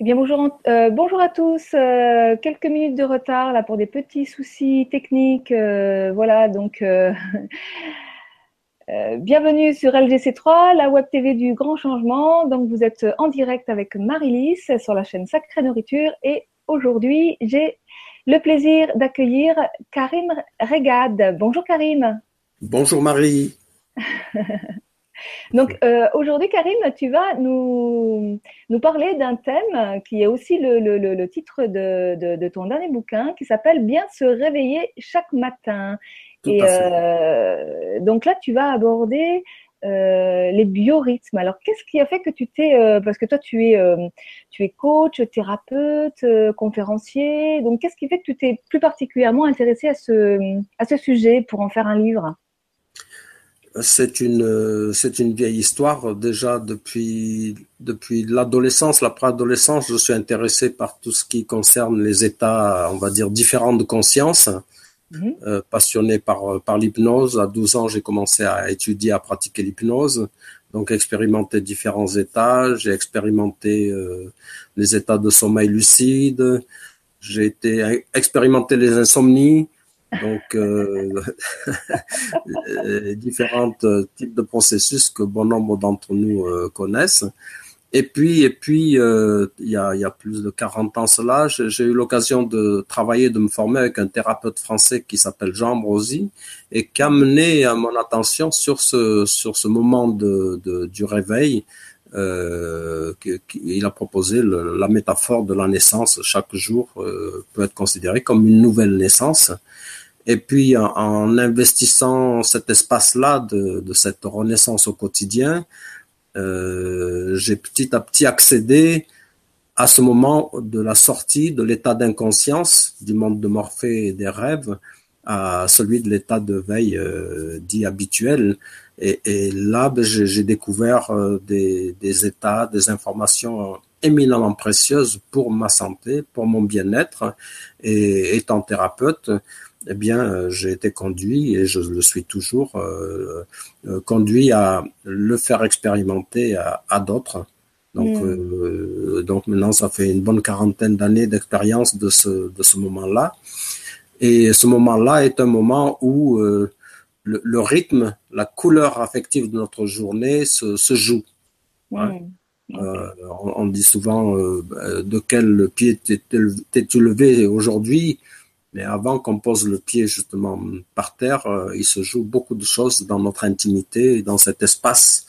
Eh bien, bonjour, euh, bonjour à tous. Euh, quelques minutes de retard là pour des petits soucis techniques. Euh, voilà, donc bienvenue sur LGC3, la web TV du grand changement. Donc, vous êtes en direct avec Marie-Lys sur la chaîne Sacrée Nourriture. Et aujourd'hui, j'ai le plaisir d'accueillir Karim Regad. Bonjour Karim. Bonjour Marie. Donc euh, aujourd'hui, Karim, tu vas nous, nous parler d'un thème qui est aussi le, le, le titre de, de, de, ton dernier bouquin, qui s'appelle Bien se réveiller chaque matin. Et euh, donc là, tu vas aborder euh, les biorhythmes. Alors, qu'est-ce qui a fait que tu t'es, euh, parce que toi, tu es, euh, tu es coach, thérapeute, conférencier. Donc, qu'est-ce qui fait que tu t'es plus particulièrement intéressé à ce, à ce sujet pour en faire un livre? C'est une c'est une vieille histoire déjà depuis depuis l'adolescence, la préadolescence, je suis intéressé par tout ce qui concerne les états, on va dire différents de conscience. Mhm. Euh, passionné par par l'hypnose, à 12 ans, j'ai commencé à étudier à pratiquer l'hypnose. Donc expérimenter différents états, j'ai expérimenté euh, les états de sommeil lucide, j'ai été expérimenter les insomnies, donc, euh, différents types de processus que bon nombre d'entre nous euh, connaissent. Et puis, et puis, euh, il, y a, plus de 40 ans cela, j'ai eu l'occasion de travailler, de me former avec un thérapeute français qui s'appelle Jean Ambrosi et qui a mené à mon attention sur ce sur ce moment de, du réveil. Euh, il a proposé la métaphore de la naissance. Chaque jour euh, peut être considéré comme une nouvelle naissance. Et puis, en, investissant cet espace-là de, de, cette renaissance au quotidien, euh, j'ai petit à petit accédé à ce moment de la sortie de l'état d'inconscience du monde de Morphée et des rêves à celui de l'état de veille euh, dit habituel. Et, et là, ben, j'ai découvert euh, des, des, états, des informations éminemment précieuses pour ma santé, pour mon bien-être. Et étant thérapeute, eh bien, euh, j'ai été conduit et je le suis toujours euh, euh, conduit à le faire expérimenter à, à d'autres. Donc, mm. donc maintenant, ça fait une bonne quarantaine d'années d'expérience de ce de ce moment-là. Et ce moment-là est un moment où le, le, rythme, la couleur affective de notre journée se, se joue. Mm. Euh, on, dit souvent de quel pied t'es-tu levé aujourd'hui? Mais avant qu'on pose le pied justement par terre, euh, il se joue beaucoup de choses dans notre intimité, dans cet espace,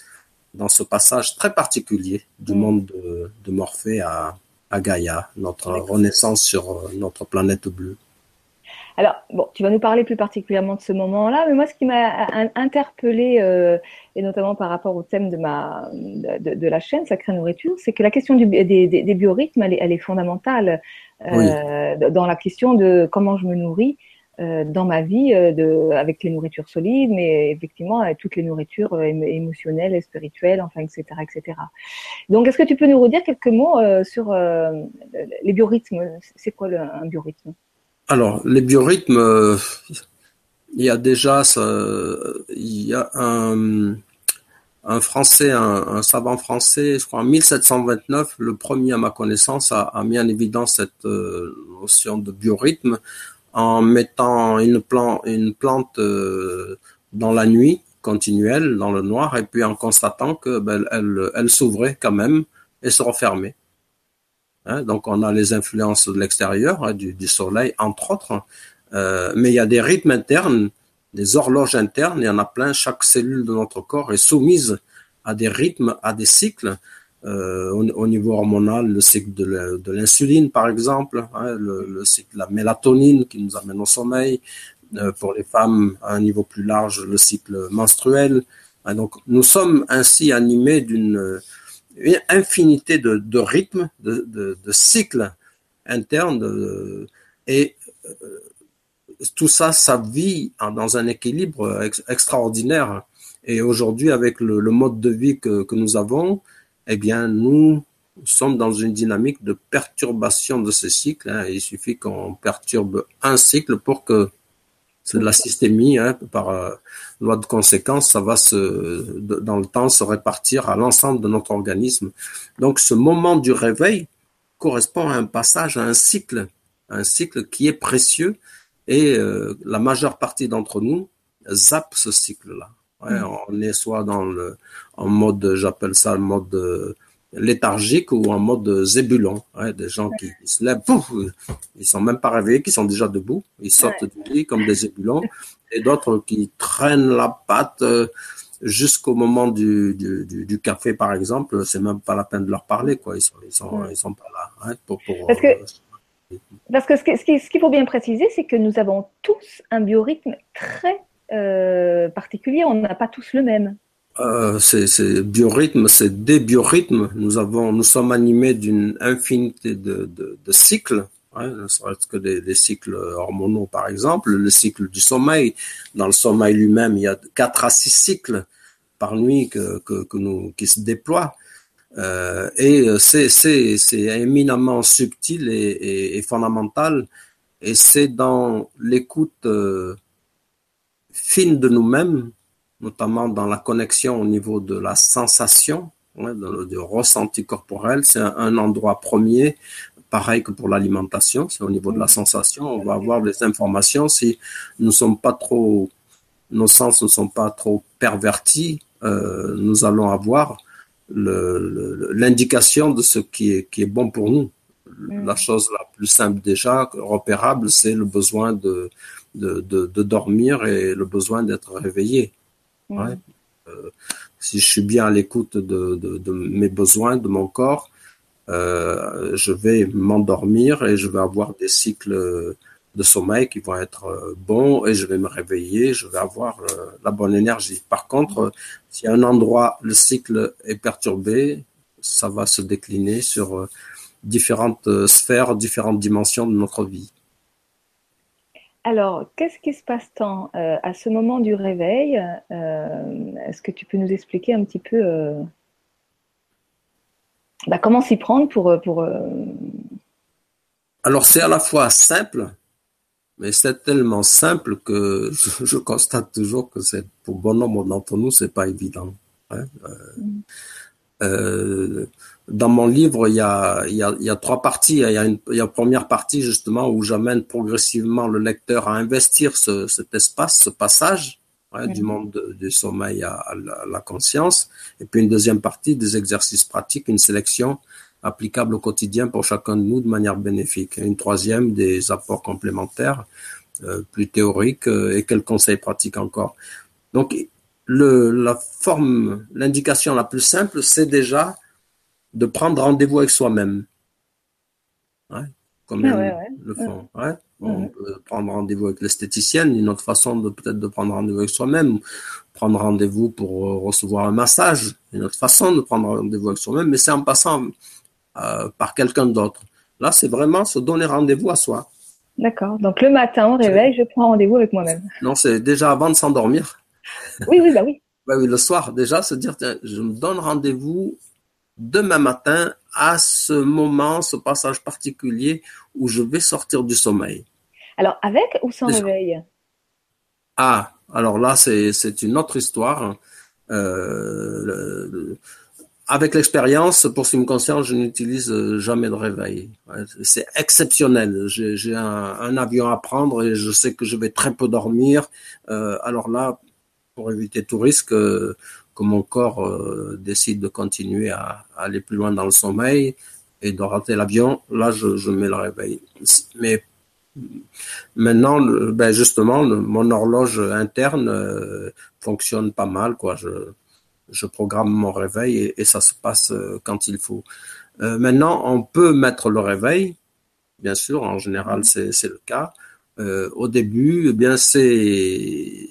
dans ce passage très particulier du mm. monde de, de Morphée à, à, Gaïa, notre renaissance sur euh, notre planète bleue. Alors, bon, tu vas nous parler plus particulièrement de ce moment-là, mais moi, ce qui m'a interpellé, euh, et notamment par rapport au thème de, ma, de, de la chaîne Sacrée Nourriture, c'est que la question du, des, des, des, biorhythmes, elle est, elle est fondamentale euh, dans la question de comment je me nourris euh, dans ma vie euh, de, avec les nourritures solides, mais effectivement avec toutes les nourritures euh, émotionnelles et spirituelles, enfin, etc., etc. Donc, est-ce que tu peux nous redire quelques mots sur les biorhythmes? C'est quoi le, un biorhythme? Alors, les biorhythmes, il y a déjà, il y a un Français, un, savant français, je crois en 1729, le premier à ma connaissance a, mis en évidence cette euh, notion de biorhythme en mettant une, plante, une plante euh, dans la nuit continuelle, dans le noir, et puis en constatant que ben, elle, elle s'ouvrait quand même et se refermait. Hein, donc on a les influences de l'extérieur, hein, du, soleil entre autres, euh, mais il y a des rythmes internes des horloges internes, il y en a plein, chaque cellule de notre corps est soumise à des rythmes, à des cycles. Euh, au, niveau hormonal, le cycle de l'insuline, par exemple, hein, le, cycle de la mélatonine qui nous amène au sommeil. Euh, pour les femmes, à un niveau plus large, le cycle menstruel. Donc, nous sommes ainsi animés d'une infinité de, rythmes, de, cycles internes, et euh, tout ça, ça vit dans un équilibre extraordinaire. Et aujourd'hui, avec le, mode de vie que, nous avons, eh bien, nous sommes dans une dynamique de perturbation de ce cycle. Hein. Il suffit qu'on perturbe un cycle pour que c'est de la systémie, hein, par euh, loi de conséquence, ça va se, dans le temps se répartir à l'ensemble de notre organisme. Donc, ce moment du réveil, correspond à un passage, à un cycle, un cycle qui est précieux et euh, la majeure partie d'entre nous zappe ce cycle-là. Ouais, mm. On est soit dans le en mode, j'appelle ça le mode euh, léthargique ou en mode zébulon. Ouais, des gens qui, se lèvent, pouf, ils sont même pas réveillés, qui sont déjà debout, ils sortent du lit comme des zébulons, et d'autres qui traînent la patte euh, jusqu'au moment du, du, du, café, par exemple. C'est même pas la peine de leur parler, quoi. Ils sont, ils sont, ils sont pas là. Hein, pour, pour, Parce que, euh, parce que ce qu'il faut bien préciser, c'est que nous avons tous un biorhythme très euh, particulier. On n'a pas tous le même. Euh, c'est biorhythme, c'est des biorhythmes. Nous avons, nous sommes animés d'une infinité de, de, de cycles. Hein, ne serait-ce que des, cycles hormonaux, par exemple, le cycle du sommeil. Dans le sommeil lui-même, il y a quatre à six cycles par nuit que, nous, qui se déploient. Euh, et c'est éminemment subtil et, fondamental. Et c'est dans l'écoute euh, fine de nous-mêmes, notamment dans la connexion au niveau de la sensation, hein, du ressenti corporel. C'est un, endroit premier, pareil que pour l'alimentation, c'est au niveau de la sensation. On va avoir des informations si nous ne sommes pas trop, nos sens ne sont pas trop pervertis, euh, nous allons avoir l'indication de ce qui est, qui est bon pour nous. Mm. La chose la plus simple déjà, repérable, c'est le besoin de, de, de, dormir et le besoin d'être réveillé. Mm. Ouais. Euh, si je suis bien à l'écoute de, mes besoins, de mon corps, euh, je vais m'endormir et je vais avoir des cycles de sommeil qui vont être euh, bons et je vais me réveiller, je vais avoir euh, la bonne énergie. Par contre, mm. si un endroit, le cycle est perturbé, ça va se décliner sur différentes sphères, différentes dimensions de notre vie. Alors, qu'est-ce qui se passe tant à ce moment du réveil? Est-ce que tu peux nous expliquer un petit peu bah, comment s'y prendre pour... pour Alors, c'est à la fois simple, mais c'est tellement simple que je, constate toujours que c'est pour bon nombre d'entre nous, c'est pas évident. Hein. Mm dans mon livre, il y a, y a, y a trois parties. Il y a, une, y a une première partie justement où j'amène progressivement le lecteur à investir ce, cet espace, ce passage ouais, du monde du sommeil à, à, la, conscience. Et puis une deuxième partie des exercices pratiques, une sélection applicable au quotidien pour chacun de nous de manière bénéfique. Et une troisième des apports complémentaires, euh, plus théoriques euh, et quels conseils pratiques encore. Donc le, la forme, l'indication la plus simple, c'est déjà de prendre rendez-vous avec soi-même. Ouais, comme ah le font. Ouais. On peut prendre rendez-vous avec l'esthéticienne, une autre façon de peut-être de prendre rendez-vous avec soi-même, prendre rendez-vous pour euh, recevoir un massage, une autre façon de prendre rendez-vous avec soi-même, mais c'est en passant euh, par quelqu'un d'autre. Là, c'est vraiment se donner rendez-vous à soi. D'accord. Donc le matin, au réveil, je prends rendez-vous avec moi-même. Non, c'est déjà avant de s'endormir. Oui, oui, bah oui. bah oui, le soir, déjà, se dire, tiens, je me donne rendez-vous demain matin à ce moment, ce passage particulier où je vais sortir du sommeil. Alors, avec ou sans réveil Ah, alors là, c'est une autre histoire. Euh, avec l'expérience, pour ce qui me concerne, je n'utilise jamais de réveil. C'est exceptionnel. J'ai un, un, avion à prendre et je sais que je vais très peu dormir. Euh, alors là, pour éviter tout risque, mon corps euh, décide de continuer à, aller plus loin dans le sommeil et de rater l'avion, là je, mets le réveil. Mais maintenant, ben justement, mon horloge interne euh, fonctionne pas mal, quoi. Je, je programme mon réveil et, ça se passe euh, quand il faut. maintenant, on peut mettre le réveil, bien sûr, en général c'est le cas. au début, eh bien c'est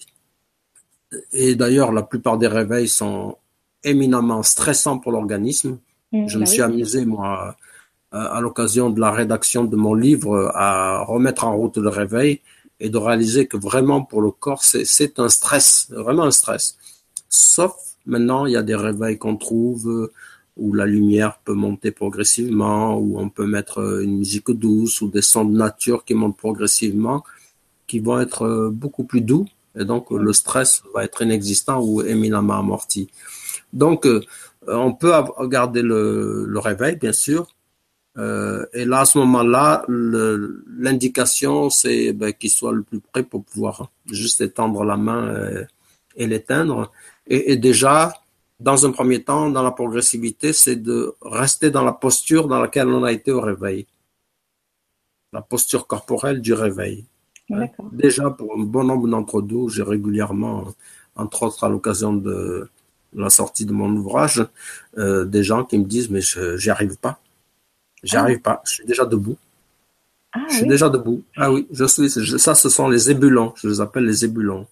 et d'ailleurs, la plupart des réveils sont éminemment stressants pour l'organisme. Mmh, je me bah suis amusé, moi, à l'occasion de la rédaction de mon livre, à remettre en route le réveil et de réaliser que vraiment pour le corps, c'est un stress, vraiment un stress. Sauf maintenant, il y a des réveils qu'on trouve où la lumière peut monter progressivement, où on peut mettre une musique douce ou des sons de nature qui montent progressivement, qui vont être beaucoup plus doux et donc le stress va être inexistant ou éminemment amorti. Donc, euh, on peut garder le, le, réveil, bien sûr, Euh, et là, à ce moment-là, l'indication, c'est ben, qu'il soit le plus près pour pouvoir juste étendre la main euh, et, l'éteindre. Et, et, déjà, dans un premier temps, dans la progressivité, c'est de rester dans la posture dans laquelle on a été au réveil. La posture corporelle du réveil. Déjà, pour un bon nombre d'entre nous, j'ai régulièrement, entre autres à l'occasion de la sortie de mon ouvrage, euh, des gens qui me disent mais je n'y arrive pas, j'y ah. arrive pas, je suis déjà debout. Ah, je suis déjà debout. Ah oui, je suis. ça, ce sont les ébulons. Je les appelle les ébulons.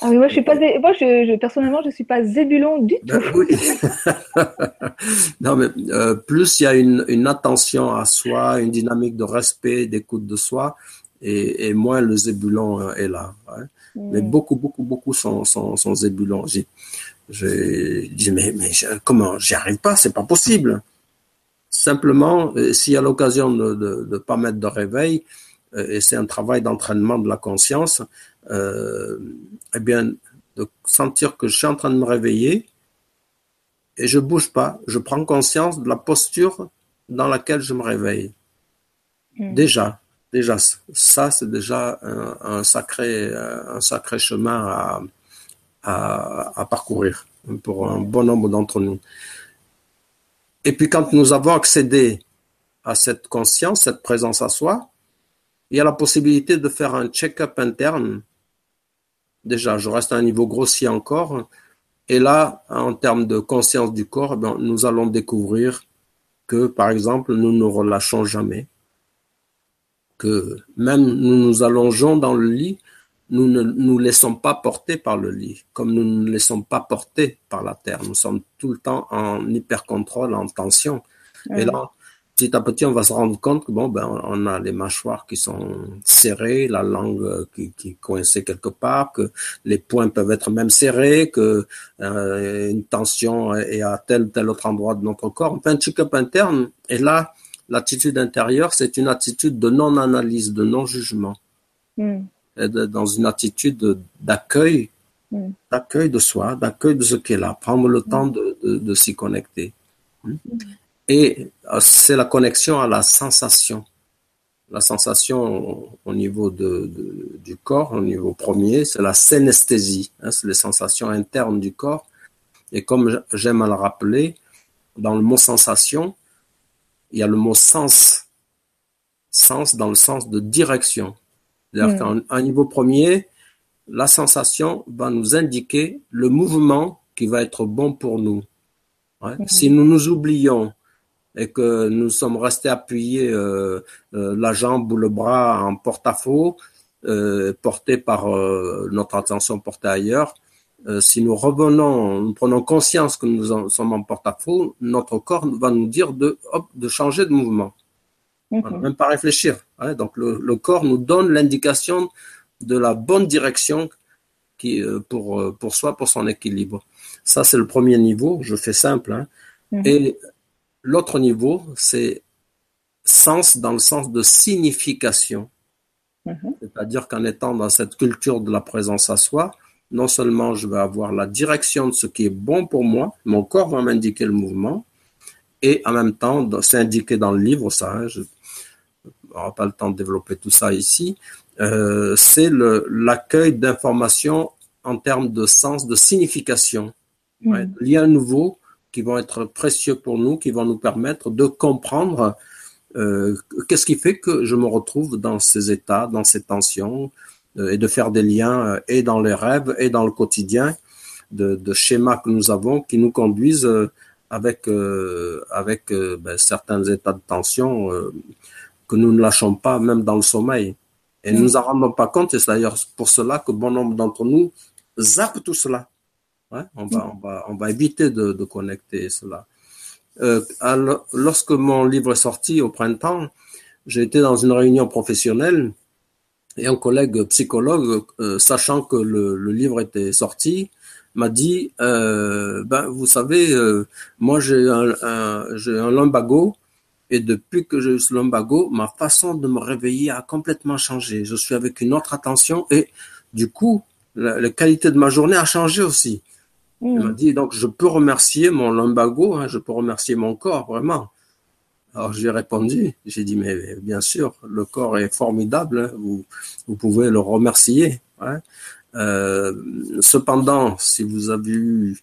Ah oui, moi je suis pas, moi je, personnellement je suis pas zébulon du ben tout. oui. non mais euh, plus il y a une, une, attention à soi, une dynamique de respect, d'écoute de soi, et, et moins le zébulon euh, est là. Mais mm. beaucoup, beaucoup, beaucoup sont, sont, sont zébulons. J'ai dit, mais, mais comment? J'y arrive pas, c'est pas possible. Simplement, euh, s'il y a l'occasion de ne de, pas mettre de réveil, euh, et c'est un travail d'entraînement de la conscience, euh, eh bien, de sentir que je suis en train de me réveiller et je bouge pas. Je prends conscience de la posture dans laquelle je me réveille. Mm. Déjà, déjà, ça, c'est déjà un, un, sacré, un sacré chemin à, à, parcourir pour un bon nombre d'entre nous. Et puis quand nous avons accédé à cette conscience, cette présence à soi, il y a la possibilité de faire un check-up interne. Déjà, je reste à un niveau grossier encore. Et là, en termes de conscience du corps, eh nous allons découvrir que, par exemple, nous ne relâchons jamais. Que même nous nous allongeons dans le lit, nous ne nous laissons pas porter par le lit, comme nous ne nous laissons pas porter par la terre. Nous sommes tout le temps en hyper-contrôle, en tension. Et là, petit à petit, on va se rendre compte que bon, ben, on a les mâchoires qui sont serrées, la langue qui, qui est coincée quelque part, que les poings peuvent être même serrés, que euh, une tension est à tel ou tel autre endroit de notre corps. Enfin, un check-up interne. Et là, l'attitude intérieure, c'est une attitude de non-analyse, de non-jugement. Hmm dans une attitude d'accueil, mm. d'accueil de soi, d'accueil de ce qui est là, prendre le temps de, de, s'y connecter. Mm. Et euh, c'est la connexion à la sensation. La sensation au niveau de, du corps, au niveau premier, c'est la synesthésie, hein, c'est les sensations internes du corps. Et comme j'aime à le rappeler, dans le mot sensation, il y a le mot sens. Sens dans le sens de direction. C'est-à-dire mm. qu'à un niveau premier, la sensation va nous indiquer le mouvement qui va être bon pour nous. Mm. Si nous nous oublions et que nous sommes restés appuyés euh, euh, la jambe ou le bras en porte-à-faux, euh, porté par euh, notre attention portée ailleurs, si nous revenons, nous prenons conscience que nous sommes en porte-à-faux, notre corps va nous dire de, hop, de changer de mouvement. Mhm. même pas réfléchir. Hein. Donc le, corps nous donne l'indication de la bonne direction qui, euh, pour, euh, pour soi, pour son équilibre. Ça, c'est le premier niveau, je fais simple. Hein. Mhm. Et l'autre niveau, c'est sens dans le sens de signification. Mhm. C'est-à-dire qu'en étant dans cette culture de la présence à soi, non seulement je vais avoir la direction de ce qui est bon pour moi, mon corps va m'indiquer le mouvement, et en même temps, c'est indiqué dans le livre, ça, hein, je, n'aura pas le temps de développer tout ça ici, euh, c'est l'accueil d'informations en termes de sens, de signification. Mm. liens nouveaux qui vont être précieux pour nous, qui vont nous permettre de comprendre euh, qu'est-ce qui fait que je me retrouve dans ces états, dans ces tensions, euh, et de faire des liens et dans les rêves et dans le quotidien de, de schémas que nous avons qui nous conduisent avec avec ben, certains états de tension que nous ne lâchons pas même dans le sommeil. Et nous mm. nous en rendons pas compte, et c'est d'ailleurs pour cela que bon nombre d'entre nous zappent tout cela. Ouais, on, va, on, va, on va éviter de, de connecter cela. Euh, alors, lorsque mon livre est sorti au printemps, j'ai été dans une réunion professionnelle et un collègue psychologue, euh, sachant que le, le, livre était sorti, m'a dit euh, ben vous savez euh, moi j'ai un, un j'ai un lumbago et depuis que j'ai eu ce lumbago, ma façon de me réveiller a complètement changé. Je suis avec une autre attention et du coup, la, qualité de ma journée a changé aussi. Il m'a mm. dit, donc je peux remercier mon lumbago, hein, je peux remercier mon corps, vraiment. Alors j'ai répondu, j'ai dit mais bien sûr, le corps est formidable, hein, vous, vous pouvez le remercier. Hein. Euh, cependant, si vous avez eu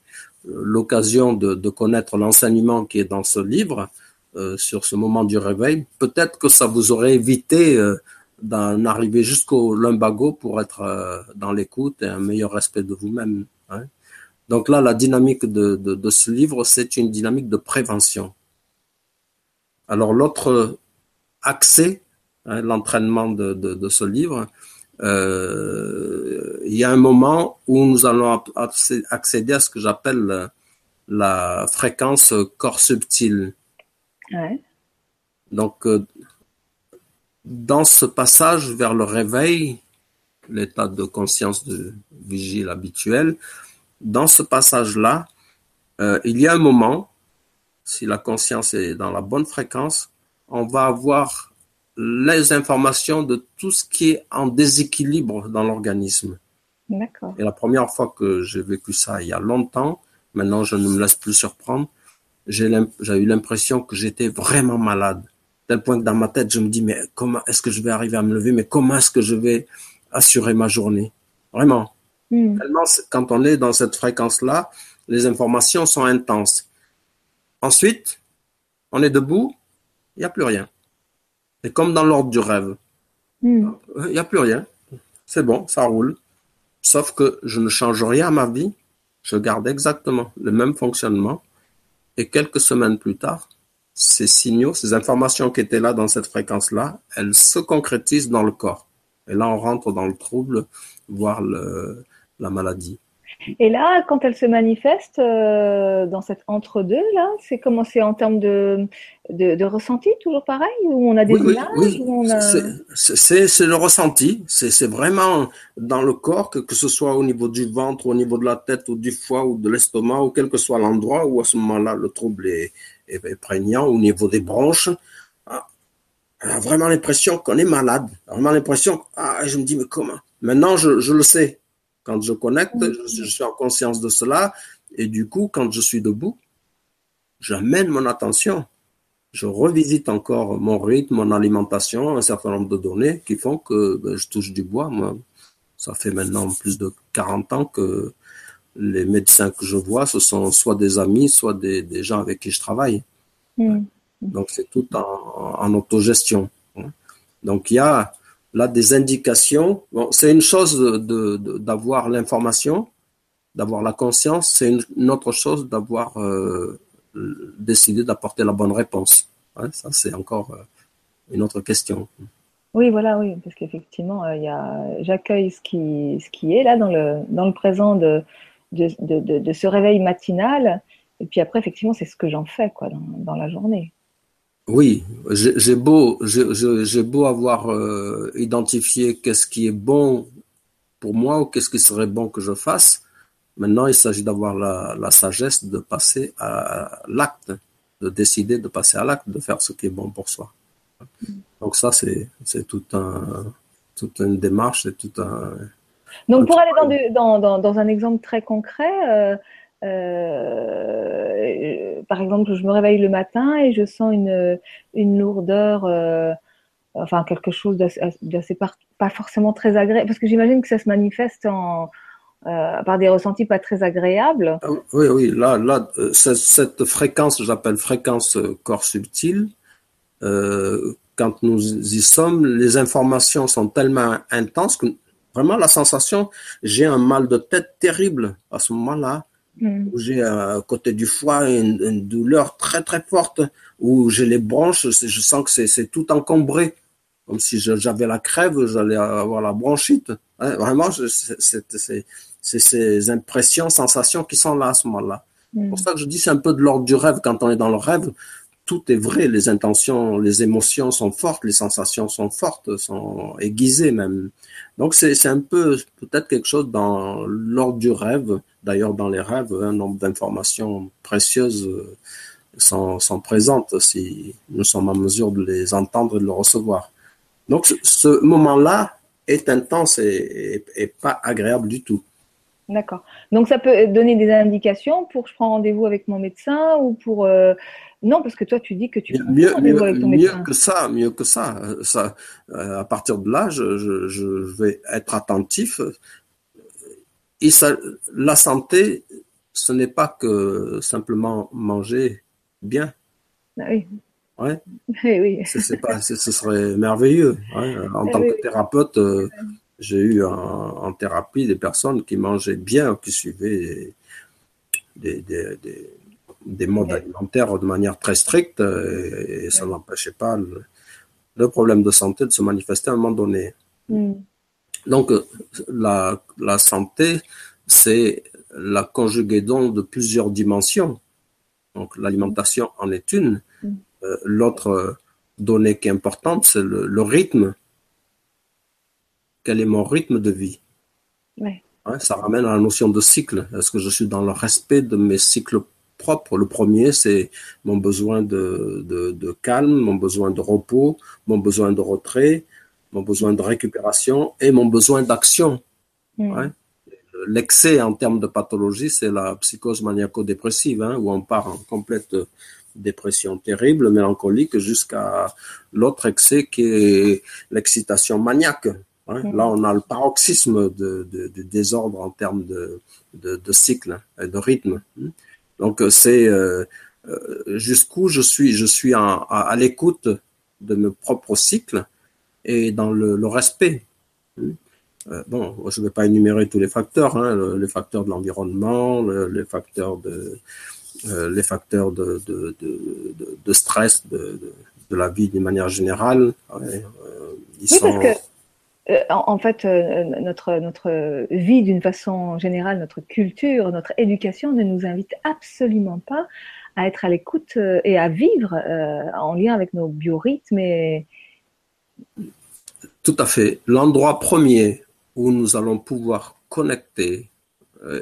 l'occasion de, de, connaître l'enseignement qui est dans ce livre euh, sur ce moment du réveil, peut-être que ça vous aurait évité euh, d'en arriver jusqu'au lumbago pour être euh, dans l'écoute et un meilleur respect de vous-même. Hein. Donc là, la dynamique de, ce livre, c'est une dynamique de prévention. Alors l'autre accès, hein, l'entraînement de, ce livre, il y a un moment où nous allons accéder à ce que j'appelle la fréquence corps subtil. Ouais. Donc, euh, dans ce passage vers le réveil, l'état de conscience de vigile habituel, dans ce passage-là, euh, il y a un moment si la conscience est dans la bonne fréquence, on va avoir les informations de tout ce qui est en déséquilibre dans l'organisme. D'accord. Et la première fois que j'ai vécu ça, il y a longtemps, maintenant je ne me laisse plus surprendre, j'ai eu l'impression que j'étais vraiment malade. Tel point que dans ma tête, je me dis, mais comment est-ce que je vais arriver à me lever, mais comment est-ce que je vais assurer ma journée? Vraiment. Hmm. Tellement, quand on est dans cette fréquence-là, les informations sont intenses. Ensuite, on est debout, il n'y a plus rien. C'est comme dans l'ordre du rêve. Hmm. Il n'y a plus rien. C'est bon, ça roule. Sauf que je ne change rien à ma vie. Je garde exactement le même fonctionnement. Et quelques semaines plus tard, ces signaux, ces informations qui étaient là dans cette fréquence-là, elles se concrétisent dans le corps. Et là, on rentre dans le trouble, voire la maladie. Et là, quand elle se manifeste euh, dans cet entre-deux, là, c'est comment c'est en termes de, de, de, ressenti, toujours pareil Où on a des oui, images oui, a... C'est le ressenti. C'est vraiment dans le corps, que, que ce soit au niveau du ventre, au niveau de la tête, ou du foie, ou de l'estomac, ou quel que soit l'endroit où à ce moment-là le trouble est, est, prégnant, au niveau des bronches. Ah, on a vraiment l'impression qu'on est malade. Vraiment l'impression, ah, je me dis, mais comment? Maintenant, je, je le sais. Quand je connecte, je, suis en conscience de cela. Et du coup, quand je suis debout, j'amène mon attention. Je revisite encore mon rythme, mon alimentation, un certain nombre de données qui font que ben, je touche du bois. Moi, ça fait maintenant plus de 40 ans que les médecins que je vois, ce sont soit des amis, soit des, des gens avec qui je travaille. Donc c'est tout en, en autogestion. Donc il y a là des indications. Bon, c'est une chose d'avoir l'information, d'avoir la conscience, c'est une, autre chose d'avoir euh, décidé d'apporter la bonne réponse. ça, c'est encore euh, une autre question. Oui, voilà, oui, parce qu'effectivement, euh, j'accueille ce qui, est là dans le, présent de, ce réveil matinal. Et puis après, effectivement, c'est ce que j'en fais dans la journée. Oui, j'ai beau, avoir euh, identifié qu'est-ce qui est bon pour moi ou qu'est-ce qui serait bon que je fasse. Maintenant, il s'agit d'avoir la, la, sagesse de passer à l'acte, de décider de passer à l'acte, de faire ce qui est bon pour soi. Donc ça, c'est tout un toute une démarche, c'est tout un. Donc pour aller dans, dans, dans, un exemple très concret. Euh, euh, par exemple, je me réveille le matin et je sens une, une lourdeur, euh, enfin quelque chose d'assez pas forcément très agréable, parce que j'imagine que ça se manifeste en, euh, par des ressentis pas très agréables. Ah oui, oui, là, là, euh, cette, fréquence, j'appelle fréquence corps subtil. Euh, quand nous y sommes, les informations sont tellement intenses que vraiment la sensation, j'ai un mal de tête terrible à ce moment-là. Mm. où j'ai à côté du foie une, douleur très très forte, où j'ai les branches, je sens que c'est tout encombré, comme si j'avais la crève, j'allais avoir la bronchite. vraiment, c'est ces impressions, sensations qui sont là à ce moment-là. C'est mm. pour ça que je dis c'est un peu de l'ordre du rêve. Quand on est dans le rêve, tout est vrai, les intentions, les émotions sont fortes, les sensations sont fortes, sont aiguisées même. Donc c'est un peu peut-être quelque chose dans l'ordre du rêve. D'ailleurs, dans les rêves, un nombre d'informations précieuses euh, sont, sont, présentes si nous sommes en mesure de les entendre et de les recevoir. Donc ce moment-là est intense et, pas agréable du tout. D'accord. Donc ça peut donner des indications pour je prends rendez-vous avec mon médecin ou pour euh, Non, parce que toi, tu dis que tu mieux, mieux, avec ton mieux que ça, mieux que ça. ça à partir de là, je, je, je, vais être attentif. Et ça, la santé, ce n'est pas que simplement manger bien. Ah oui. Ouais. Eh oui. C'est pas, ce serait merveilleux. En eh tant que thérapeute, euh, j'ai eu en, thérapie des personnes qui mangeaient bien, qui suivaient des, des, des, des modes alimentaires de manière très stricte et, ça n'empêchait pas le, problème de santé de se manifester à un moment donné. Hmm. Donc, la, la santé, c'est la conjugaison de plusieurs dimensions. Donc, l'alimentation en est une. Hmm. Euh, l'autre donnée qui est importante, c'est le, rythme. Quel est mon rythme de vie? Ça ramène à la notion de cycle. Est-ce que je suis dans le respect de mes cycles propres Le premier, c'est mon besoin de, de, calme, mon besoin de repos, mon besoin de retrait, mon besoin de récupération et mon besoin d'action. Hmm. L'excès en termes de pathologie, c'est la psychose maniaco-dépressive, hein, où on part en complète dépression terrible, mélancolique, jusqu'à l'autre excès qui est l'excitation maniaque. Hein. Là, on a le paroxysme de, désordre en termes de, de, cycle et de rythme. Hein. Donc, c'est euh, euh, jusqu'où je suis, je suis à, l'écoute de mes propres cycles et dans le, respect. Hein. Euh, bon, je ne vais pas énumérer tous les facteurs, les facteurs de l'environnement, les facteurs de, euh, les facteurs de, de, de, de stress de, la vie d'une manière générale. Euh, ils oui, parce que, euh, en, fait, notre, notre vie d'une façon générale, notre culture, notre éducation ne nous invite absolument pas à être à l'écoute et à vivre en lien avec nos biorhythmes. Et... Tout à fait. L'endroit premier où nous allons pouvoir connecter,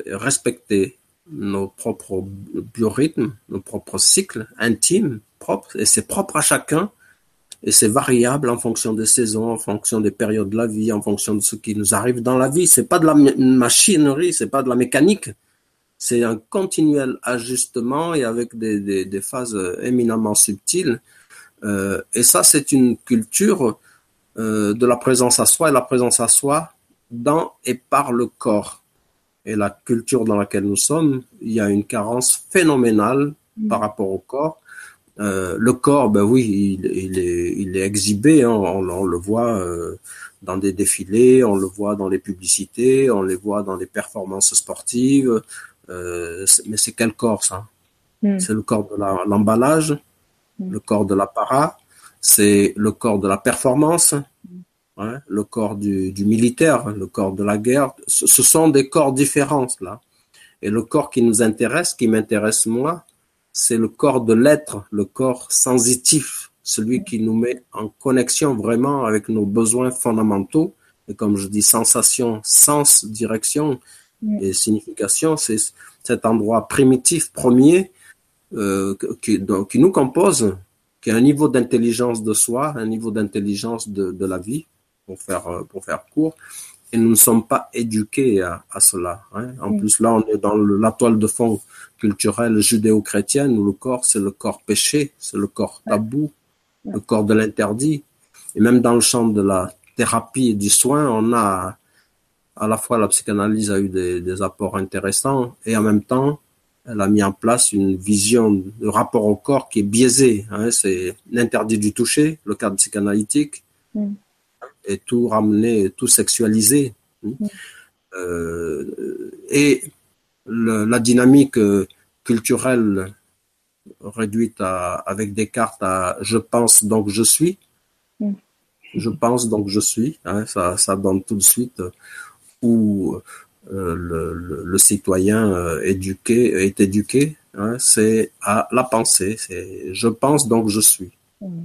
respecter nos propres biorhythmes, nos propres cycles intimes, propres, et c'est propre à chacun, et c'est variable en fonction des saisons, en fonction des périodes de la vie, en fonction de ce qui nous arrive dans la vie. C'est pas de la machinerie, c'est pas de la mécanique. C'est un continuel ajustement et avec des, des, des phases éminemment subtiles. Euh, et ça, c'est une culture euh, de la présence à soi et la présence à soi dans et par le corps et la culture dans laquelle nous sommes, il y a une carence phénoménale mm. par rapport au corps. Euh, le corps, ben oui, il, est, il est exhibé, hein, on, le voit euh, dans des défilés, on le voit dans les publicités, on les voit dans les performances sportives. Euh, mais c'est quel corps ça? Mm. C'est le corps de l'emballage, mm. le corps de l'apparat, c'est le corps de la performance, Hein, le corps du, militaire, le corps de la guerre. Ce, sont des corps différents là. Et le corps qui nous intéresse, qui m'intéresse moi, c'est le corps de l'être, le corps sensitif, celui qui nous met en connexion vraiment avec nos besoins fondamentaux. Et comme je dis, sensation, sens, direction et signification, c'est cet endroit primitif, premier, euh, qui, qui nous compose, qui a un niveau d'intelligence de soi, un niveau d'intelligence de, de la vie, pour faire, euh, pour faire court. Et nous ne sommes pas éduqués à, à cela. Hein. En mm. plus, là, on est dans la toile de fond culturelle judéo-chrétienne où le corps, c'est le corps péché, c'est le corps tabou, le corps de l'interdit. Et même dans le champ de la thérapie et du soin, on a à la fois la psychanalyse a eu des, des apports intéressants et en même temps, elle a mis en place une vision de rapport au corps qui est biaisée. Hein. C'est l'interdit du toucher, le cadre psychanalytique. Mm et tout ramené, tout sexualisé. Mm. Euh, et la dynamique culturelle réduite à, avec Descartes à je pense donc je suis. Mm. Je pense donc je suis. Hein, ça, ça donne tout de suite où euh, le, le, citoyen euh, éduqué est éduqué. Hein, c'est à la pensée. C'est je pense donc je suis. Mm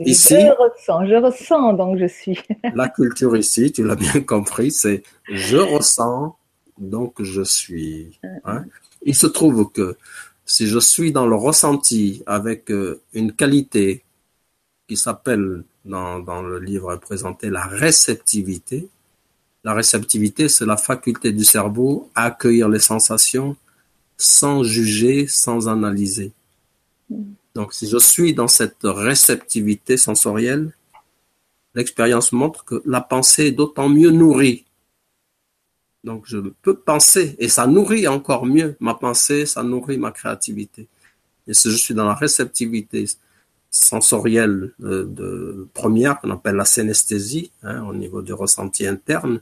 ici, je ressens, je ressens, donc je suis. la culture ici, tu l'as bien compris, c'est je ressens, donc je suis. Hein. Il se trouve que si je suis dans le ressenti avec euh, une qualité qui s'appelle dans, dans le livre présenté la réceptivité, la réceptivité, c'est la faculté du cerveau à accueillir les sensations sans juger, sans analyser. Donc, si je suis dans cette réceptivité sensorielle, l'expérience montre que la pensée est d'autant mieux nourrie. Donc, je peux penser et ça nourrit encore mieux ma pensée, ça nourrit ma créativité. Et si je suis dans la réceptivité sensorielle euh, de, première, qu'on appelle la synesthésie, hein, au niveau du ressenti interne,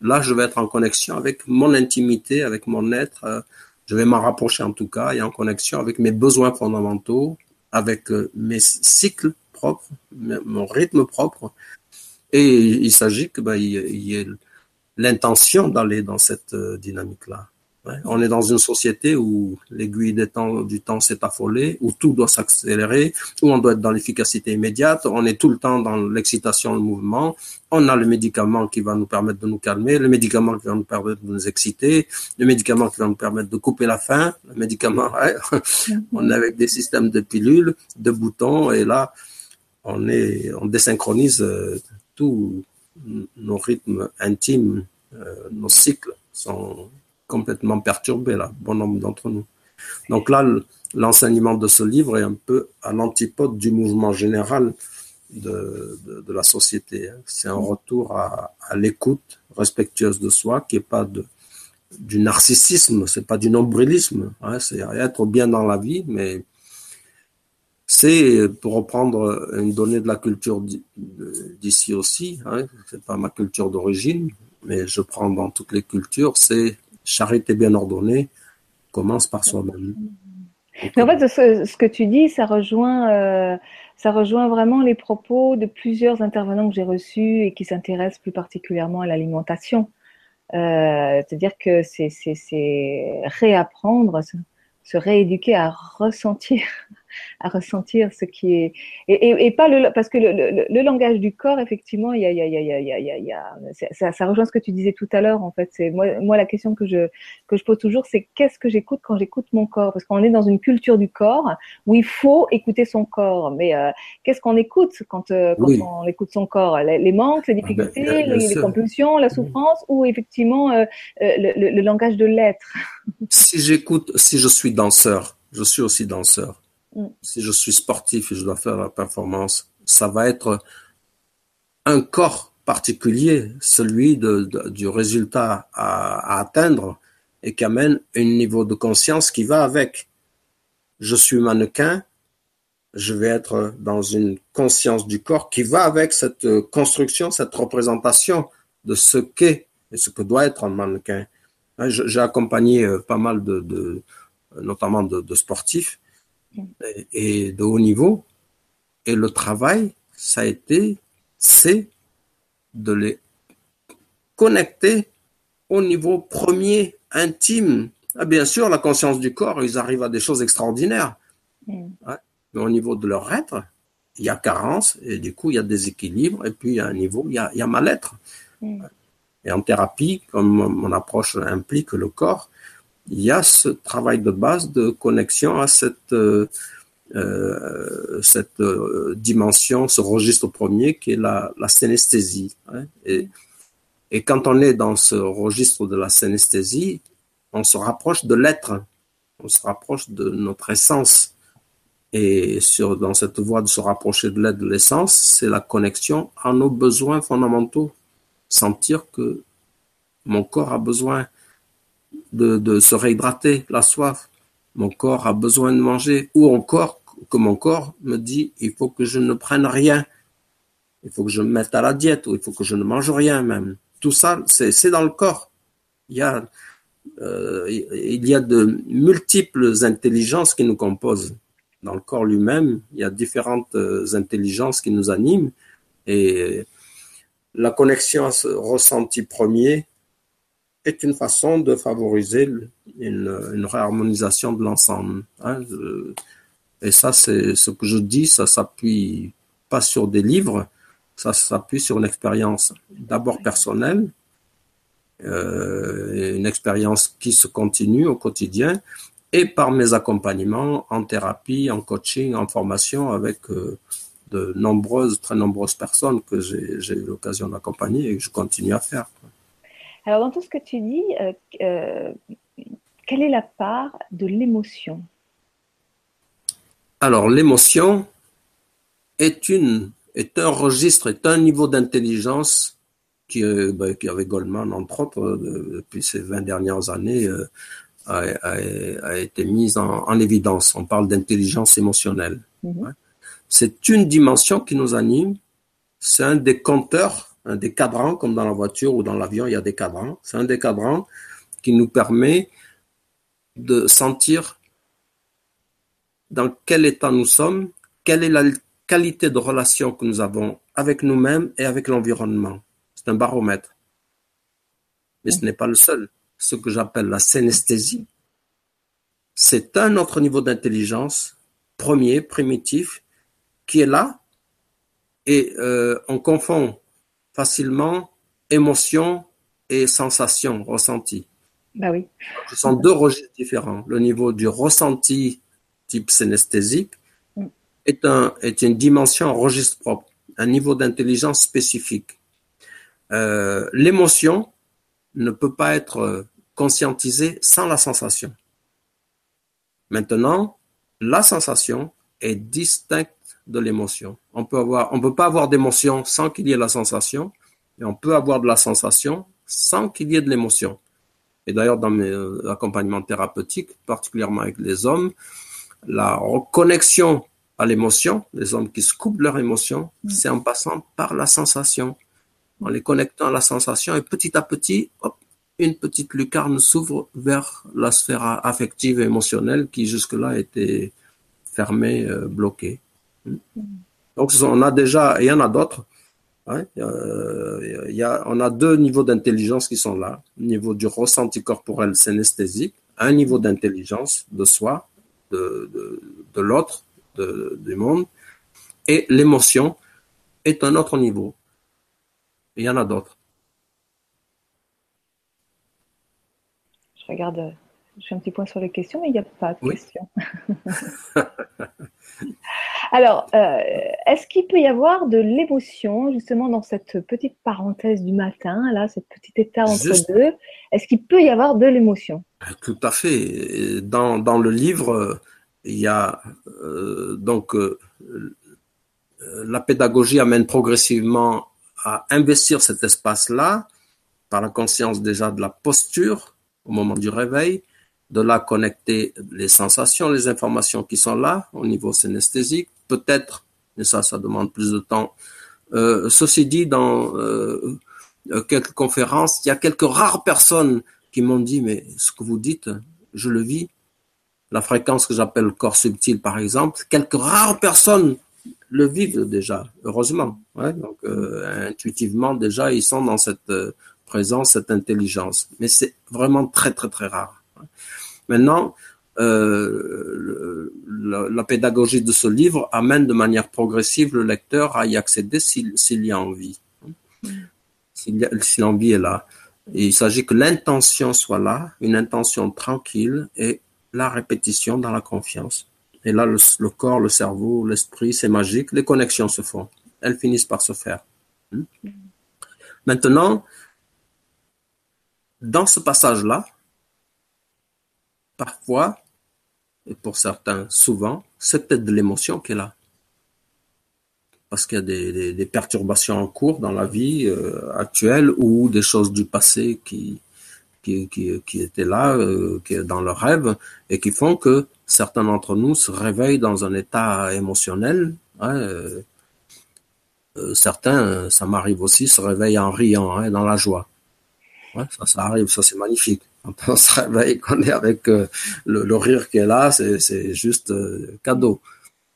là, je vais être en connexion avec mon intimité, avec mon être. Euh, je vais m'en rapprocher en tout cas et en connexion avec mes besoins fondamentaux, avec euh, mes cycles propres, mon rythme propre. Et il s'agit que ben, il y ait l'intention d'aller dans cette euh, dynamique-là. On est dans une société où l'aiguille du temps, du temps s'est affolée, où tout doit s'accélérer, où on doit être dans l'efficacité immédiate, on est tout le temps dans l'excitation, le mouvement, on a le médicament qui va nous permettre de nous calmer, le médicament qui va nous permettre de nous exciter, le médicament qui va nous permettre de couper la faim, le médicament, on est avec des systèmes de pilules, de boutons, et là, on est, on désynchronise euh, tous nos rythmes intimes, euh, nos cycles sont complètement perturbés, là, bon nombre d'entre nous. Donc là, l'enseignement de ce livre est un peu à l'antipode du mouvement général de, de, la société. Hein. C'est un retour à, l'écoute respectueuse de soi, qui est pas de, du narcissisme, c'est pas du nombrilisme, hein, c'est être bien dans la vie, mais c'est, pour reprendre une donnée de la culture d'ici aussi, hein, c'est pas ma culture d'origine, mais je prends dans toutes les cultures, c'est charité bien ordonnée commence par soi-même. en fait, ce, que tu dis, ça rejoint, euh, ça rejoint vraiment les propos de plusieurs intervenants que j'ai reçus et qui s'intéressent plus particulièrement à l'alimentation. Euh, C'est-à-dire que c'est réapprendre, se rééduquer à ressentir à ressentir ce qui est et, et, pas le parce que le, le, le, langage du corps effectivement il y a, il y a, il y a, il y a, il y a ça, ça, rejoint ce que tu disais tout à l'heure en fait. C'est moi moi la question que je que je pose toujours c'est qu'est-ce que j'écoute quand j'écoute mon corps? Parce qu'on est dans une culture du corps où il faut écouter son corre mais euh, qu'est-ce qu'on écoute quand, euh, quand on écoute son corps? Les, manques les ah ben, difficultés les, compulsions la souffrance ou effectivement euh, le, le langage de l'être? Si j'écoute si je suis danseur je suis aussi danseur Mm. Si je suis sportif et je dois faire la performance, ça va être un corps particulier, celui du résultat à, atteindre et qui amène un niveau de conscience qui va avec. Je suis mannequin, je vais être dans une conscience du corps qui va avec cette construction, cette représentation de ce qu'est et ce que doit être un mannequin. Hein, j'ai accompagné euh, pas mal de, notamment de sportifs et de haut niveau. Et le travail, ça a été, c'est de les connecter au niveau premier, intime. Ah, bien sûr, la conscience du corps, ils arrivent à des choses extraordinaires. Mm. Mais au niveau de leur être, il y a carence et du coup, il y a déséquilibre. Et puis, un niveau, il y a, il y a mal-être. Mm. Et en thérapie, comme mon approche implique le corps, il y a ce travail de base de connexion à cette euh, euh cette euh, dimension, ce registre premier qui est la, la synesthésie. Hein. Et, et quand on est dans ce registre de la synesthésie, on se rapproche de l'être, on se rapproche de notre essence. Et sur, dans cette voie de se rapprocher de l'être, de l'essence, c'est la connexion à nos besoins fondamentaux. Sentir que mon corps a besoin de, se réhydrater, la soif. Mon corps a besoin de manger, ou encore que mon corps me dit il faut que je ne prenne rien, il faut que je me mette à la diète, ou il faut que je ne mange rien même. Tout ça, c'est dans le corps. Il y a, euh, il y a de multiples intelligences qui nous composent. Dans le corps lui-même, il y a différentes euh, intelligences qui nous animent et la connexion à ce ressenti premier est une façon de favoriser une, réharmonisation de l'ensemble. Hein. Et ça, c'est ce que je dis, ça s'appuie pas sur des livres, ça s'appuie sur une expérience d'abord personnelle, euh, une expérience qui se continue au quotidien, et par mes accompagnements en thérapie, en coaching, en formation avec euh, de nombreuses, très nombreuses personnes que j'ai eu l'occasion d'accompagner et que je continue à faire. Alors, dans tout ce que tu dis, euh, euh, quelle est la part de l'émotion? Alors, l'émotion est une, est un registre, est un niveau d'intelligence qui, ben, qui avec Goldman, entre autres, euh, depuis ces 20 dernières années, euh, a, a, a, été mise en, en, évidence. On parle d'intelligence émotionnelle. Mm-hmm. C'est une dimension qui nous anime. C'est un des compteurs, un des cadrans, comme dans la voiture ou dans l'avion, il y a des cadrans. C'est un des cadrans qui nous permet de sentir dans quel état nous sommes, quelle est la qualité de relation que nous avons avec nous-mêmes et avec l'environnement. C'est un baromètre. Mais ce n'est pas le seul. Ce que j'appelle la synesthésie, c'est un autre niveau d'intelligence, premier, primitif, qui est là, et euh, on confond facilement émotion et sensation, ressenti. Bah oui. Ce sont deux registres différents. Le niveau du ressenti type synesthésique mm. est, un, est une dimension en registre propre, un niveau d'intelligence spécifique. Euh, L'émotion ne peut pas être conscientisée sans la sensation. Maintenant, la sensation est distincte de l'émotion. On peut avoir, on peut pas avoir d'émotion sans qu'il y ait la sensation, et on peut avoir de la sensation sans qu'il y ait de l'émotion. Et d'ailleurs, dans mes euh, accompagnements thérapeutiques, particulièrement avec les hommes, la reconnexion à l'émotion, les hommes qui se coupent leur émotion, mm. c'est en passant par la sensation, en les connectant à la sensation, et petit à petit, hop, une petite lucarne s'ouvre vers la sphère affective et émotionnelle qui jusque-là était fermée, euh, bloquée. Donc, on a déjà, il y en a d'autres, Hein, euh, y a, on a deux niveaux d'intelligence qui sont là. niveau du ressenti corporel synesthésique, un niveau d'intelligence de soi, de, de, de l'autre, du monde, et l'émotion est un autre niveau. Il y en a d'autres. Je regarde, je fais un petit point sur les questions, mais il n'y a pas de questions. Alors, euh, est-ce qu'il peut y avoir de l'émotion justement dans cette petite parenthèse du matin, là, cette petite état entre deux? Est-ce qu'il peut y avoir de l'émotion? Tout à fait. Dans, dans, le livre, il y a euh, donc euh, la pédagogie amène progressivement à investir cet espace-là par la conscience déjà de la posture au moment du réveil, de là connecter les sensations, les informations qui sont là au niveau synesthésique, peut-être, mais ça, ça demande plus de temps. Euh, ceci dit, dans euh, quelques conférences, il y a quelques rares personnes qui m'ont dit, mais ce que vous dites, je le vis. La fréquence que j'appelle corps subtil, par exemple, quelques rares personnes le vivent déjà, heureusement. Donc, euh, intuitivement, déjà, ils sont dans cette présence, cette intelligence. Mais c'est vraiment très, très, très rare. Maintenant, euh, la, pédagogie de ce livre amène de manière progressive le lecteur à y accéder s'il y a envie. S'il l'envie est là. il s'agit que l'intention soit là, une intention tranquille et la répétition dans la confiance. Et là, le, le corps, le cerveau, l'esprit, c'est magique, les connexions se font. Elles finissent par se faire. Hmm? Maintenant, dans ce passage-là, parfois, et pour certains souvent, c'est peut-être de l'émotion qui est là. Parce qu'il y a des, perturbations en cours dans la vie euh, actuelle ou des choses du passé qui, qui, étaient là, euh, qui dans le rêve, et qui font que certains d'entre nous se réveillent dans un état émotionnel. Hein, euh, euh certains, ça m'arrive aussi, se réveillent en riant, hein, dans la joie. Ça, ça arrive, ça c'est magnifique quand on se réveille, qu'on est avec euh, le, rire qui est là, c'est juste euh, cadeau.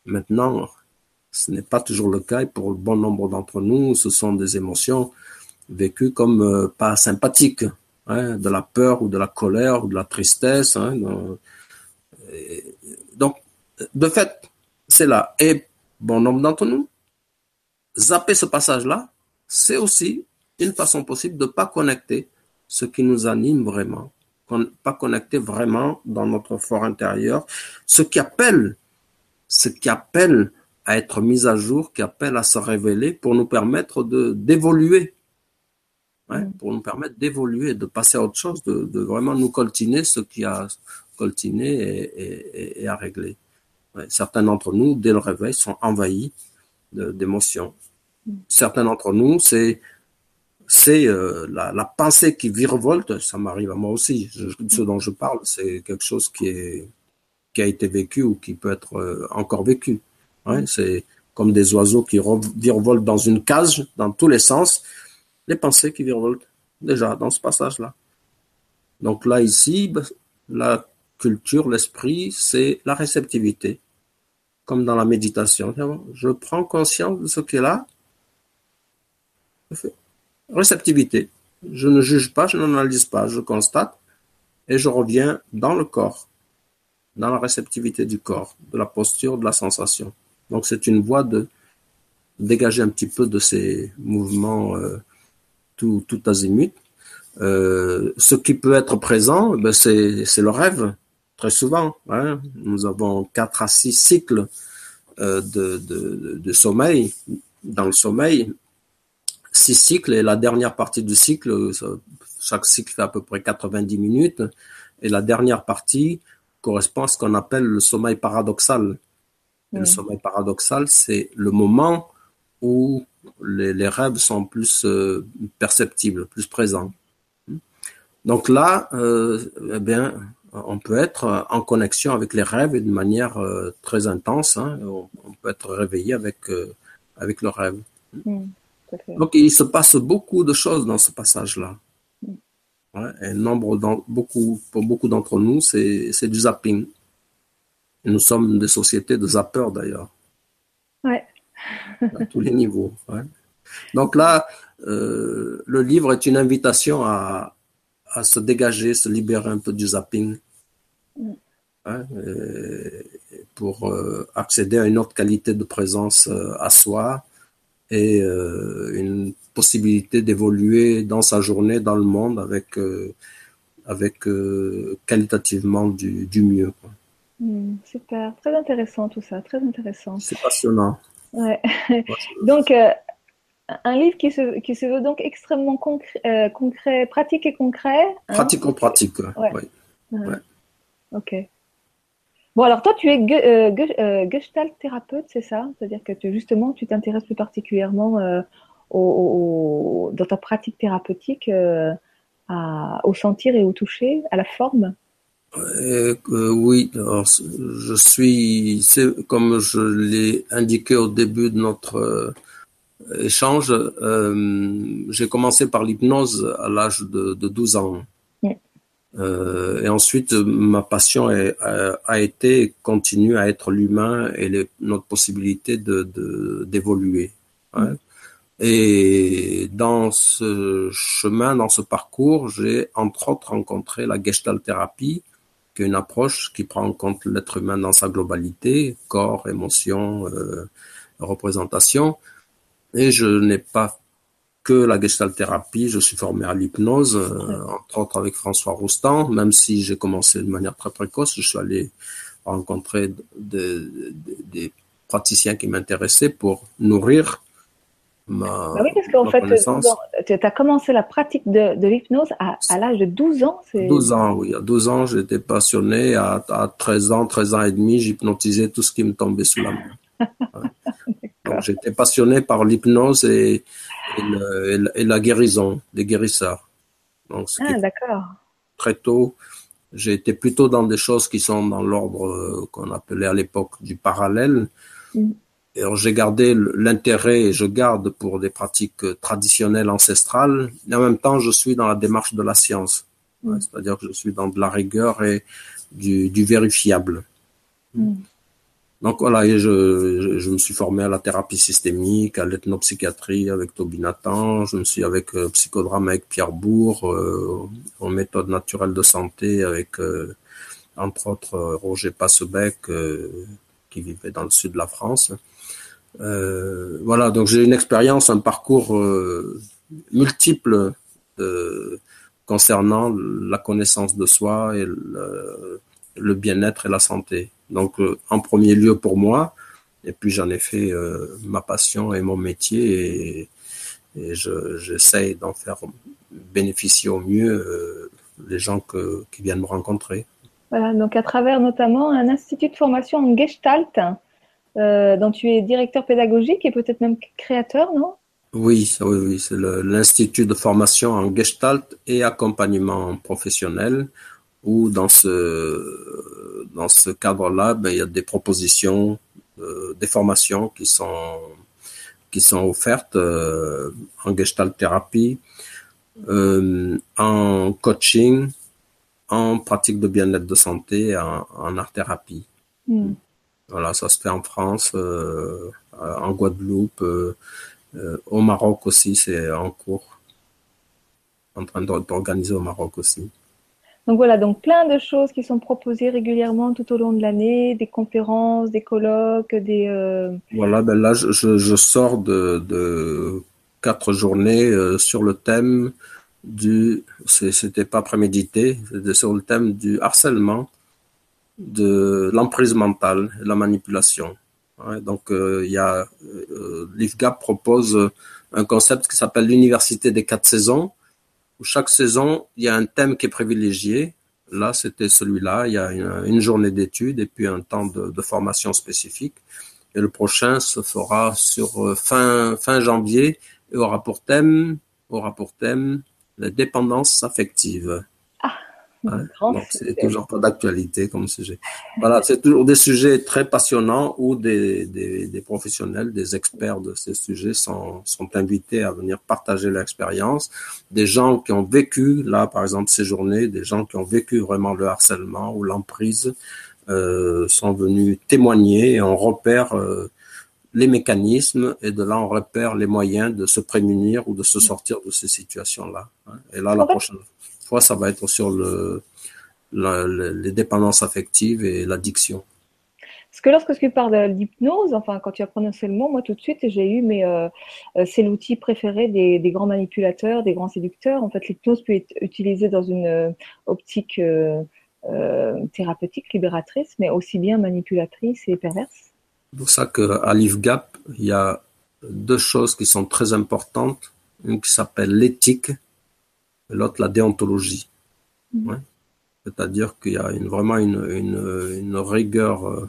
Maintenant, ce n'est pas toujours le cas et pour bon nombre d'entre nous, ce sont des émotions vécues comme euh, pas sympathiques, hein, de la peur ou de la colère ou de la tristesse. Hein, donc, de fait, c'est là. Et bon nombre d'entre nous, zapper ce passage-là, c'est aussi une façon possible de ne pas connecter ce qui nous anime vraiment pas connecté vraiment dans notre fort intérieur, ce qui appelle, ce qui appelle à être mis à jour, qui appelle à se révéler pour nous permettre de d'évoluer, mm. pour nous permettre d'évoluer, de passer à autre chose, de, vraiment nous coltiner ce qui a coltiné et, et, à régler. certains d'entre nous, dès le réveil, sont envahis d'émotions. Certains d'entre nous, c'est c'est euh, la, la, pensée qui virevolte. Ça m'arrive à moi aussi. ce dont je parle, c'est quelque chose qui est qui a été vécu ou qui peut être euh, encore vécu. Ouais, c'est comme des oiseaux qui virevoltent dans une cage, dans tous les sens. Les pensées qui virevoltent déjà dans ce passage-là. Donc là, ici, bah, la culture, l'esprit, c'est la réceptivité. Comme dans la méditation. Je prends conscience de ce qui est là. Réceptivité. Je ne juge pas, je n'analyse pas, je constate et je reviens dans le corps, dans la réceptivité du corps, de la posture, de la sensation. Donc c'est une voie de dégager un petit peu de ces mouvements euh, tout, tout azimut euh, ce qui peut être présent, ben c'est, le rêve, très souvent. Hein. Nous avons quatre à six cycles euh, de, sommeil. Dans le sommeil, six cycles, et la dernière partie du cycle, chaque cycle fait à peu près 90 minutes, et la dernière partie correspond à ce qu'on appelle le sommeil paradoxal. Le sommeil paradoxal, c'est le moment où les, les rêves sont plus euh, perceptibles, plus présents. Donc là, euh, eh bien, on peut être en connexion avec les rêves de manière euh, très intense. Hein. On, peut être réveillé avec avec le rêve. Donc il se passe beaucoup de choses dans ce passage-là. Mm. Ouais, et nombre beaucoup pour beaucoup d'entre nous, c'est du zapping. nous sommes des sociétés de zappeurs d'ailleurs. Ouais. à tous les niveaux. Ouais. Donc là, euh, le livre est une invitation à à se dégager, se libérer un peu du zapping. Mm. Hein, pour euh, accéder à une autre qualité de présence euh, à soi et euh, une possibilité d'évoluer dans sa journée, dans le monde, avec, avec qualitativement du, du mieux. Mm, super, très intéressant tout ça, très intéressant. C'est passionnant. Ouais. Donc, un livre qui se, qui se veut donc extrêmement concret, euh, concret pratique et concret. Hein? Pratico-pratique, oui. Ok. Bon, alors toi, tu es euh, euh, gestalt thérapeute, c'est ça? C'est-à-dire que justement, tu t'intéresses plus particulièrement au, dans ta pratique thérapeutique au sentir et au toucher, à la forme? Oui, alors, je suis, comme je l'ai indiqué au début de notre échange, euh, j'ai commencé par l'hypnose à l'âge de, de 12 ans. Euh, et ensuite, ma passion a, été continue à être l'humain et notre possibilité de d'évoluer. Hein. Et dans ce chemin, dans ce parcours, j'ai entre autres rencontré la Gestalt thérapie, qui est une approche qui prend en compte l'être humain dans sa globalité, corps, émotion, euh, représentation, et je n'ai pas que la gestalt thérapie, je suis formé à l'hypnose, euh, entre autres avec François Roustan, même si j'ai commencé de manière très précoce, je suis allé rencontrer des praticiens qui m'intéressaient pour nourrir ma. Bah oui, parce qu'en fait, tu as commencé la pratique de, de l'hypnose à, à l'âge de 12 ans 12 ans, oui. À 12 ans, j'étais passionné. À, à 13 ans, 13 ans et demi, j'hypnotisais tout ce qui me tombait sous la main. j'étais passionné par l'hypnose et, et, la guérison, des guérisseurs. Donc, ah, d'accord. Très tôt, j'ai été plutôt dans des choses qui sont dans l'ordre euh, qu'on appelait à l'époque du parallèle. Mm. Et j'ai gardé l'intérêt et je garde pour des pratiques traditionnelles ancestrales. Et en même temps, je suis dans la démarche de la science. Mm. C'est-à-dire que je suis dans de la rigueur et du, du vérifiable. Mm. Donc voilà, et je, je, me suis formé à la thérapie systémique, à l'ethnopsychiatrie avec Toby Nathan, je me suis avec euh, psychodrame avec Pierre Bourg, euh, en méthode naturelle de santé avec euh, entre autres Roger Passebec qui vivait dans le sud de la France. voilà, donc j'ai une expérience, un parcours multiple concernant la connaissance de soi et le, le bien-être et la santé. Donc, euh, en premier lieu pour moi, et puis j'en ai fait euh, ma passion et mon métier, et, et j'essaye d'en faire bénéficier au mieux euh, les gens que, qui viennent me rencontrer. Voilà, donc à travers notamment un institut de formation en Gestalt, euh, dont tu es directeur pédagogique et peut-être même créateur, non? Oui, oui, oui, c'est l'institut de formation en Gestalt et accompagnement professionnel, où dans ce, dans ce cadre-là, ben, il y a des propositions, euh, des formations qui sont, qui sont offertes euh, en Gestalt thérapie, euh, en coaching, en pratique de bien-être de santé, en, en art-thérapie. Mm. Voilà, ça se fait en France, euh, en Guadeloupe, euh, euh, au Maroc aussi, c'est en cours, en train d'organiser au Maroc aussi. Donc voilà, donc plein de choses qui sont proposées régulièrement tout au long de l'année, des conférences, des colloques, des. Voilà, ben là je, sors de, quatre journées sur le thème du, c'était pas prémédité, c'était sur le thème du harcèlement de l'emprise mentale et la manipulation. donc, euh, il y a euh, l'IFGAP propose un concept qui s'appelle l'université des quatre saisons, où chaque saison, il y a un thème qui est privilégié. Là, c'était celui-là. Il y a une, journée d'études et puis un temps de, formation spécifique. Et le prochain se fera sur euh, fin, fin janvier et aura pour thème, aura pour thème la dépendance affective c'est toujours pas d'actualité comme sujet. Voilà, c'est toujours des sujets très passionnants où des, des, des, professionnels, des experts de ces sujets sont, sont invités à venir partager l'expérience. Des gens qui ont vécu, là par exemple ces journées, des gens qui ont vécu vraiment le harcèlement ou l'emprise euh, sont venus témoigner et on repère euh, les mécanismes et de là on repère les moyens de se prémunir ou de se sortir de ces situations-là. Et là, la prochaine ça va être sur le, les dépendances affectives et l'addiction. Parce que lorsque tu parles d'hypnose, enfin, quand tu as prononcé le mot, moi tout de suite, j'ai eu, mais euh, euh, c'est l'outil préféré des, grands manipulateurs, des grands séducteurs. En fait, l'hypnose peut être utilisée dans une euh, optique thérapeutique, libératrice, mais aussi bien manipulatrice et perverse. C'est pour ça qu'à l'IFGAP, il y a deux choses qui sont très importantes. Une qui s'appelle l'éthique l'autre la déontologie. Mm. C'est-à-dire qu'il y a une, vraiment une, une, une rigueur euh,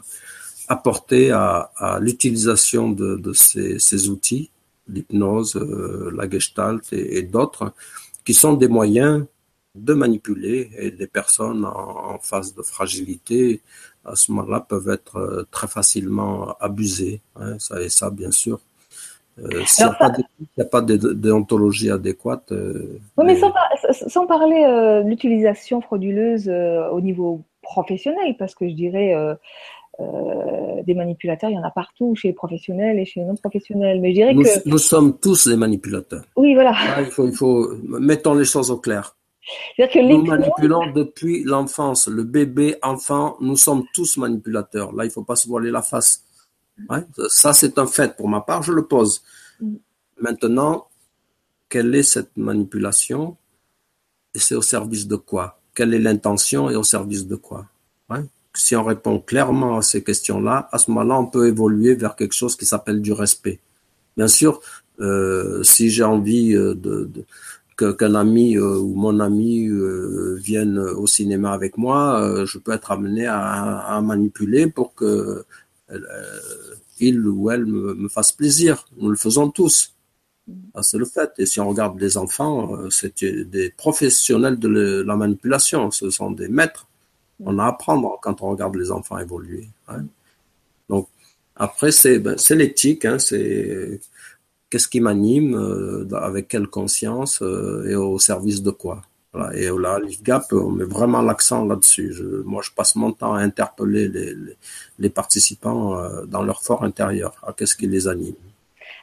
apportée à, à l'utilisation de, de ces, ces, outils, l'hypnose, euh, la gestalt et, et d'autres, qui sont des moyens de manipuler et des personnes en, en phase de fragilité à ce moment-là peuvent être euh, très facilement abusées. Hein, ça et ça, bien sûr, euh, S'il n'y a, pas de déontologie adéquate. Euh, oui, mais sans, sans parler euh, de l'utilisation frauduleuse au niveau professionnel, parce que je dirais des manipulateurs, il y en a partout, chez les professionnels et chez les non-professionnels. Mais je dirais nous, que. Nous sommes tous des manipulateurs. Oui, voilà. il, faut, il faut. Mettons les choses au clair. Que nous manipulons depuis l'enfance. Le bébé, enfant, nous sommes tous manipulateurs. Là, il ne faut pas se voiler la face. Ça, c'est un fait. Pour ma part, je le pose. Mm. Maintenant, quelle est cette manipulation et c'est au service de quoi? Quelle est l'intention et au service de quoi? Si on répond clairement à ces questions-là, à ce moment-là, on peut évoluer vers quelque chose qui s'appelle du respect. Bien sûr, euh, si j'ai envie euh, de, qu'un ami euh, ou mon ami vienne au cinéma avec moi, je peux être amené à, à manipuler pour que il ou elle me, fasse plaisir. Nous le faisons tous. Ah, c'est le fait. Et si on regarde les enfants, euh, c'est des professionnels de la manipulation. Ce sont des maîtres. On a à apprendre quand on regarde les enfants évoluer. Hein. Donc, après, c'est ben, l'éthique. Hein, c'est qu'est-ce qui m'anime, euh, avec quelle conscience et au service de quoi. Et là, l'IFGAP, on met vraiment l'accent là-dessus. moi, je passe mon temps à interpeller les, les, participants euh, dans leur fort intérieur. À qu'est-ce qui les anime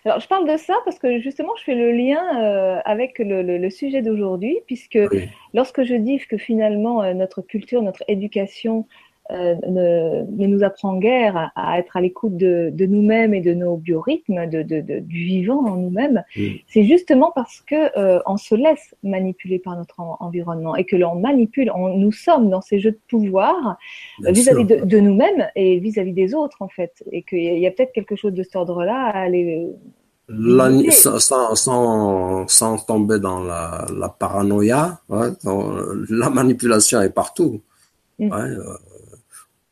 alors, je parle de ça parce que justement, je fais le lien euh, avec le, le, sujet d'aujourd'hui, puisque lorsque je dis que finalement, euh, notre culture, notre éducation euh, ne, ne, nous apprend guère à, être à l'écoute de, de nous-mêmes et de nos biorhythmes, de, du vivant en nous-mêmes, c'est justement parce que euh, on se laisse manipuler par notre environnement et que l'on manipule, on, nous sommes dans ces jeux de pouvoir vis-à-vis de, de nous-mêmes et vis-à-vis des autres en fait, et qu'il y a, peut-être quelque chose de cet ordre-là à aller sans, sans, sans, tomber dans la, la paranoïa, la manipulation est partout. Mm. Euh,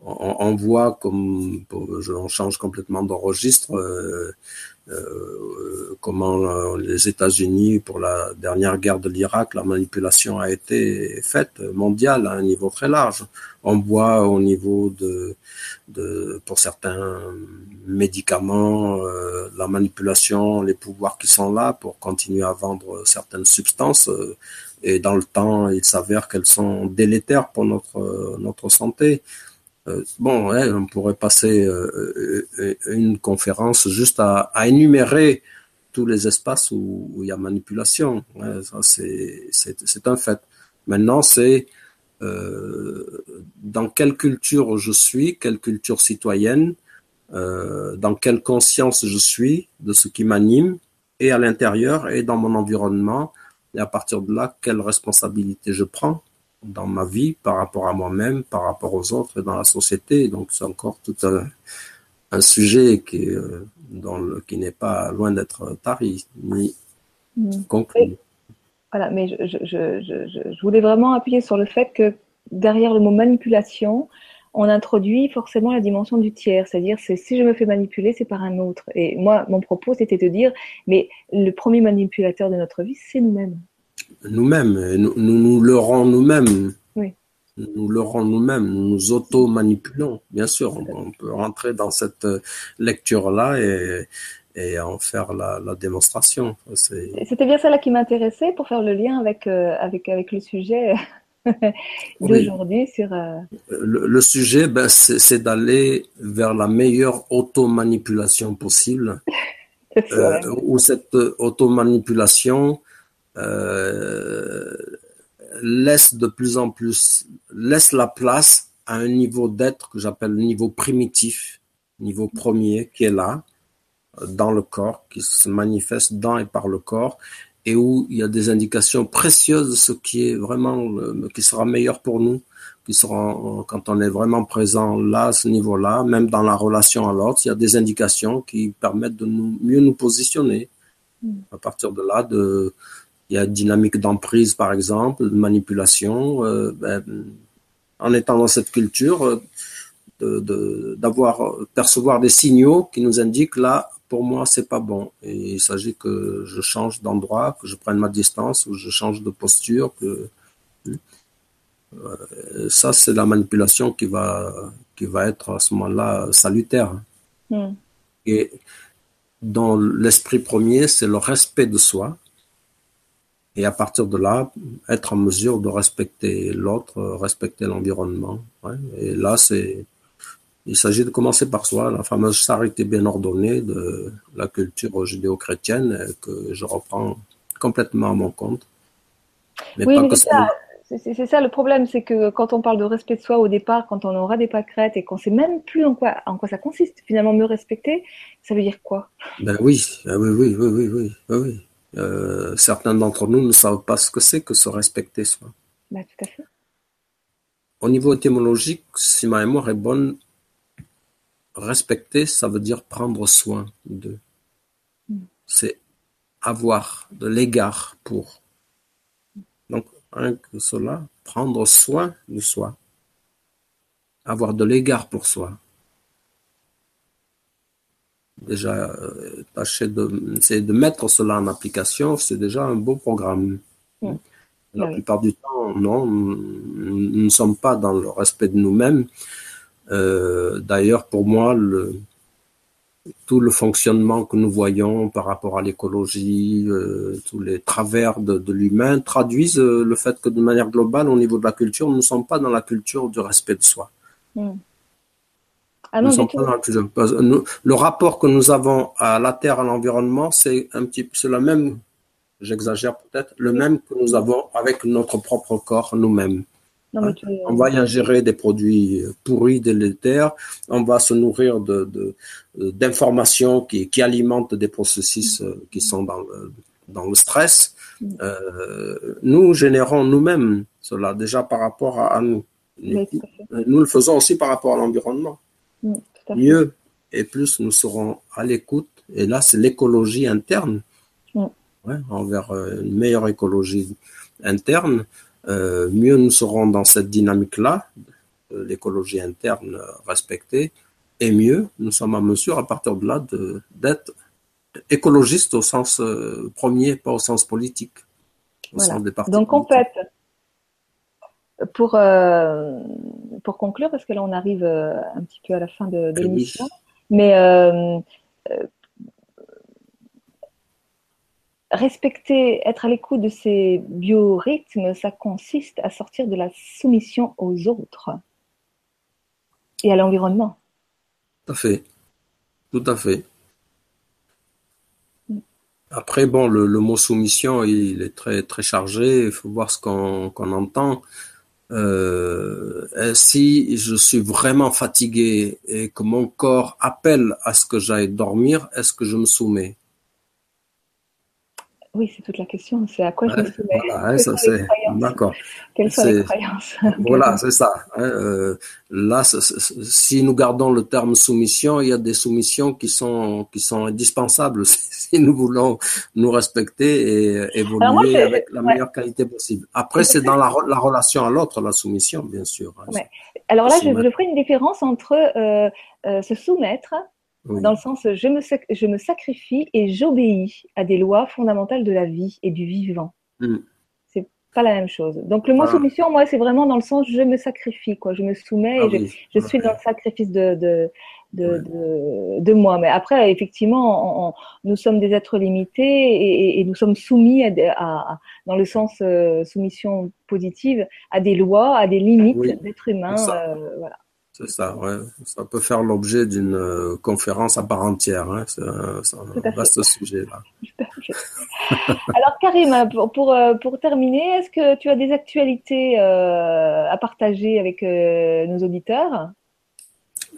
on, voit comme on change complètement de registre euh, euh, comment les États-Unis pour la dernière guerre de l'Irak la manipulation a été faite mondiale à un niveau très large. On voit au niveau de, de pour certains médicaments la manipulation, les pouvoirs qui sont là pour continuer à vendre certaines substances et dans le temps, il s'avère qu'elles sont délétères pour notre notre santé. Euh, bon, on pourrait passer euh, euh, une conférence juste à, énumérer tous les espaces où, il y a manipulation. c'est un fait. Maintenant, c'est dans quelle culture je suis, quelle culture citoyenne, dans quelle conscience je suis de ce qui m'anime, et à l'intérieur et dans mon environnement, et à partir de là, quelle responsabilité je prends dans ma vie par rapport à moi-même, par rapport aux autres et dans la société. Donc c'est encore tout un, sujet qui, euh, qui n'est pas loin d'être tari ni mmh. conclu. Voilà, mais je, je, je, je, voulais vraiment appuyer sur le fait que derrière le mot manipulation, on introduit forcément la dimension du tiers, c'est-à-dire c'est si je me fais manipuler, c'est par un autre. Et moi, mon propos, c'était de dire, mais le premier manipulateur de notre vie, c'est nous-mêmes. Nous-mêmes, nous, nous, nous leurrons nous-mêmes. Oui. Nous leurrons nous-mêmes, nous nous auto-manipulons. Bien sûr, on, peut rentrer dans cette lecture-là et, et en faire la, la démonstration. C'était bien ça là qui m'intéressait pour faire le lien avec, euh, avec, avec le sujet d'aujourd'hui sur. Euh, le, sujet, ben, c'est d'aller vers la meilleure automanipulation possible. euh, où cette automanipulation euh, laisse de plus en plus, laisse la place à un niveau d'être que j'appelle le niveau primitif, niveau premier qui est là, dans le corps, qui se manifeste dans et par le corps, et où il y a des indications précieuses de ce qui est vraiment, qui sera meilleur pour nous, qui sera, quand on est vraiment présent là, à ce niveau-là, même dans la relation à l'autre, il y a des indications qui permettent de nous, mieux nous positionner. Mm. À partir de là, de, il y a une dynamique d'emprise, par exemple, de manipulation. Euh, ben, en étant dans cette culture, euh, d'avoir de, percevoir des signaux qui nous indiquent là, pour moi, c'est pas bon. Et il s'agit que je change d'endroit, que je prenne ma distance, ou je change de posture. Que euh, ça, c'est la manipulation qui va qui va être à ce moment-là salutaire. Hmm. Et dans l'esprit premier, c'est le respect de soi et à partir de là, être en mesure de respecter l'autre, respecter l'environnement. Ouais. Et là, c'est, il s'agit de commencer par soi, la fameuse charité bien ordonnée de la culture judéo-chrétienne que je reprends complètement à mon compte. Mais oui, mais c'est ça. C'est ça le problème, c'est que quand on parle de respect de soi au départ, quand on aura des pâquerettes et qu'on sait même plus en quoi, en quoi ça consiste, finalement me respecter, ça veut dire quoi? Ben oui, ah oui, oui, oui, oui, oui, oui. Euh, certains d'entre nous ne savent pas ce que c'est que se respecter soi. Bah, tout à fait. Au niveau étymologique, si ma mémoire est bonne, respecter, ça veut dire prendre soin de. Mm. C'est avoir de l'égard pour. Donc, rien que cela, prendre soin de soi. Avoir de l'égard pour soi déjà euh, tâcher de, c'est de mettre cela en application, c'est déjà un beau programme. La plupart du temps, non, nous ne sommes pas dans le respect de nous-mêmes. Euh, D'ailleurs, pour moi, le, tout le fonctionnement que nous voyons par rapport à l'écologie, euh, tous les travers de, de l'humain traduisent le fait que de manière globale, au niveau de la culture, nous ne sommes pas dans la culture du respect de soi. Ah le rapport que nous avons à la Terre, à l'environnement, c'est un petit, c'est le même, j'exagère peut-être, le même que nous avons avec notre propre corps nous-mêmes. Hein? On va y ingérer des produits pourris, délétères. On va se nourrir de, d'informations qui, qui alimentent des processus euh, qui sont dans le, dans le stress. Mm. Euh, nous générons nous-mêmes cela déjà par rapport à, nous. nous le faisons aussi par rapport à l'environnement. Mm, mieux et plus nous serons à l'écoute. Et là, c'est l'écologie interne. Mm. Ouais, envers euh, une meilleure écologie interne, euh, mieux nous serons dans cette dynamique-là l'écologie interne respectée, et mieux, nous sommes en mesure à partir de là d'être écologistes au sens euh, premier, pas au sens politique. Au sens des Donc en fait, pour, euh, pour conclure, parce que là on arrive euh, un petit peu à la fin de, de l'émission, mais respecter, être à l'écoute de ces biorhythmes, ça consiste à sortir de la soumission aux autres et à l'environnement. Tout à fait. Tout à fait. Après, bon, le, mot soumission, il est très très chargé. Il faut voir ce qu'on entend. Euh, si je suis vraiment fatigué et que mon corps appelle à ce que j'aille dormir, est-ce que je me soumets? Oui, c'est toute la question. C'est à quoi je me soumets voilà, ça c'est d'accord. Quelles sont les croyances? Voilà, c'est ça. Hein, euh, là, si nous gardons le terme soumission, il y a des soumissions qui sont qui sont indispensables si nous voulons nous respecter et évoluer avec la meilleure qualité possible. Après, c'est dans la, la, relation à l'autre, la soumission, bien sûr. Hein, Alors là, je, je, ferai une différence entre euh, euh, se soumettre dans le sens, je me, je me sacrifie et j'obéis à des lois fondamentales de la vie et du vivant. Mm. C'est pas la même chose. Donc le mot soumission, moi, c'est vraiment dans le sens, je me sacrifie, quoi. Je me soumets et ah je, suis dans le sacrifice de, de, de, de, moi. Mais après, effectivement, nous sommes des êtres limités et, nous sommes soumis à, dans le sens euh, soumission positive à des lois, à des limites d'êtres humains. Euh, voilà. C'est ça, ouais. Ça peut faire l'objet d'une euh, conférence à part entière. Hein. C'est un, vaste sujet là. Alors Karim, pour, pour, euh, pour terminer, est-ce que tu as des actualités euh, à partager avec nos auditeurs?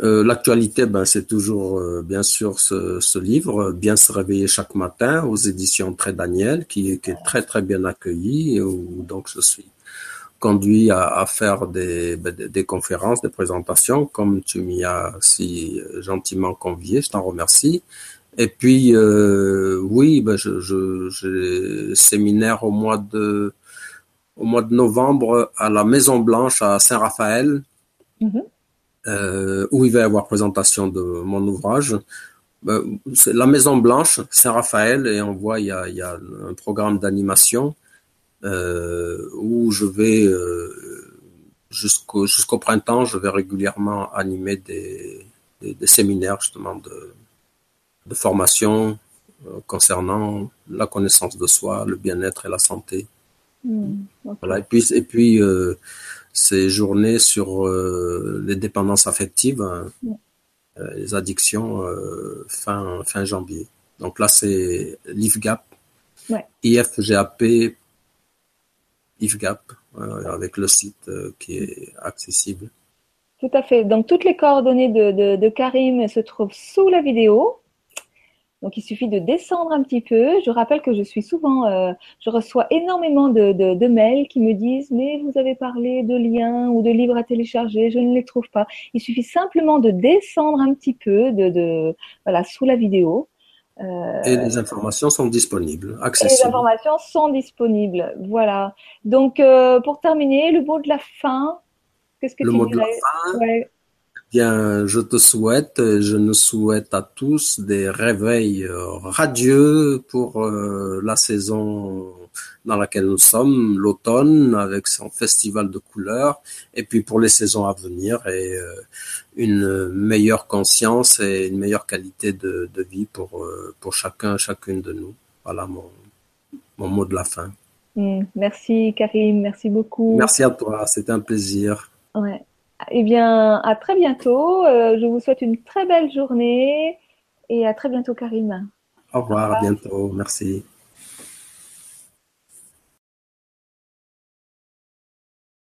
L'actualité, ben, c'est toujours bien sûr ce, ce, livre, Bien se réveiller chaque matin, aux éditions Très Daniel, qui, qui est très très bien accueilli, où donc je suis conduit à, à faire des, ben, des, conférences, des présentations, comme tu m'y as si gentiment convié, je t'en remercie. Et puis, euh, oui, ben je, séminaire au mois de au mois de novembre à la Maison Blanche à Saint-Raphaël, mm-hmm. euh, où il va y avoir présentation de mon ouvrage. Ben, c'est la Maison Blanche, Saint-Raphaël, et on voit il y a, il y a un programme d'animation euh, où je vais euh, jusqu'au jusqu'au printemps, je vais régulièrement animer des, des, des séminaires justement de, de formation euh, concernant la connaissance de soi, le bien-être et la santé. Mmh, voilà. Et puis et puis euh, ces journées sur euh, les dépendances affectives, hein, mmh. les addictions fin fin janvier. Donc là c'est l'IFGAP, ouais. IFGAP IFGAP, euh, avec le site euh, qui est accessible. Tout à fait. Donc, toutes les coordonnées de, Karim se trouvent sous la vidéo. Donc, il suffit de descendre un petit peu. Je rappelle que je suis souvent, euh, je reçois énormément de, de, mails qui me disent, mais vous avez parlé de liens ou de livres à télécharger, je ne les trouve pas. Il suffit simplement de descendre un petit peu de voilà, sous la vidéo. Euh, et les informations sont disponibles, accessibles. les informations sont disponibles, voilà. Donc, euh, pour terminer, le mot de la fin, qu'est-ce que le tu mot dirais de la fin, Bien, je te souhaite, je nous souhaite à tous des réveils euh, radieux pour la saison dans laquelle nous sommes, l'automne avec son festival de couleurs, et puis pour les saisons à venir et euh, une meilleure conscience et une meilleure qualité de, de vie pour euh, pour chacun, chacune de nous. Voilà mon mon mot de la fin. Mm, merci Karim, merci beaucoup. Merci à toi, c'était un plaisir. Ouais. Eh bien, à très bientôt. Euh, je vous souhaite une très belle journée et à très bientôt Karim. Au revoir, à bientôt. Merci.